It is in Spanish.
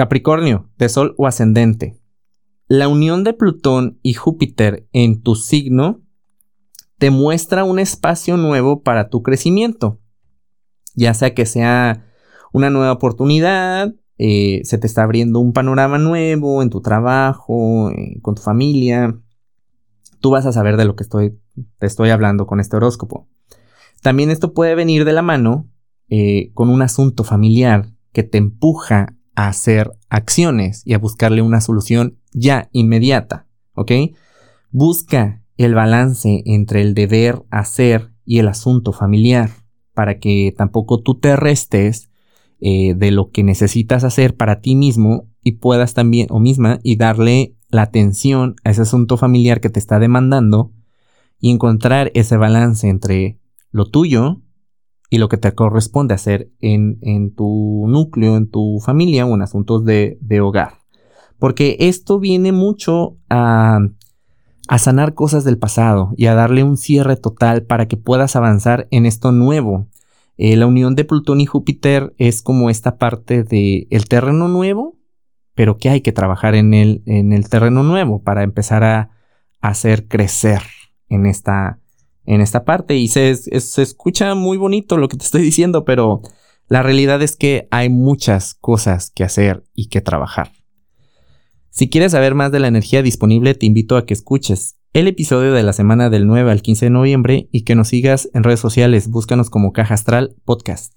Capricornio, de Sol o ascendente. La unión de Plutón y Júpiter en tu signo te muestra un espacio nuevo para tu crecimiento. Ya sea que sea una nueva oportunidad, eh, se te está abriendo un panorama nuevo en tu trabajo, eh, con tu familia. Tú vas a saber de lo que estoy, te estoy hablando con este horóscopo. También esto puede venir de la mano eh, con un asunto familiar que te empuja a hacer acciones y a buscarle una solución ya inmediata, ¿ok? Busca el balance entre el deber hacer y el asunto familiar para que tampoco tú te restes eh, de lo que necesitas hacer para ti mismo y puedas también o misma y darle la atención a ese asunto familiar que te está demandando y encontrar ese balance entre lo tuyo y lo que te corresponde hacer en, en tu núcleo, en tu familia o en asuntos de, de hogar. Porque esto viene mucho a, a sanar cosas del pasado y a darle un cierre total para que puedas avanzar en esto nuevo. Eh, la unión de Plutón y Júpiter es como esta parte del el terreno nuevo, pero que hay que trabajar en el, en el terreno nuevo para empezar a, a hacer crecer en esta, en esta parte y se, se escucha muy bonito lo que te estoy diciendo, pero la realidad es que hay muchas cosas que hacer y que trabajar. Si quieres saber más de la energía disponible, te invito a que escuches el episodio de la semana del 9 al 15 de noviembre y que nos sigas en redes sociales. Búscanos como Caja Astral Podcast.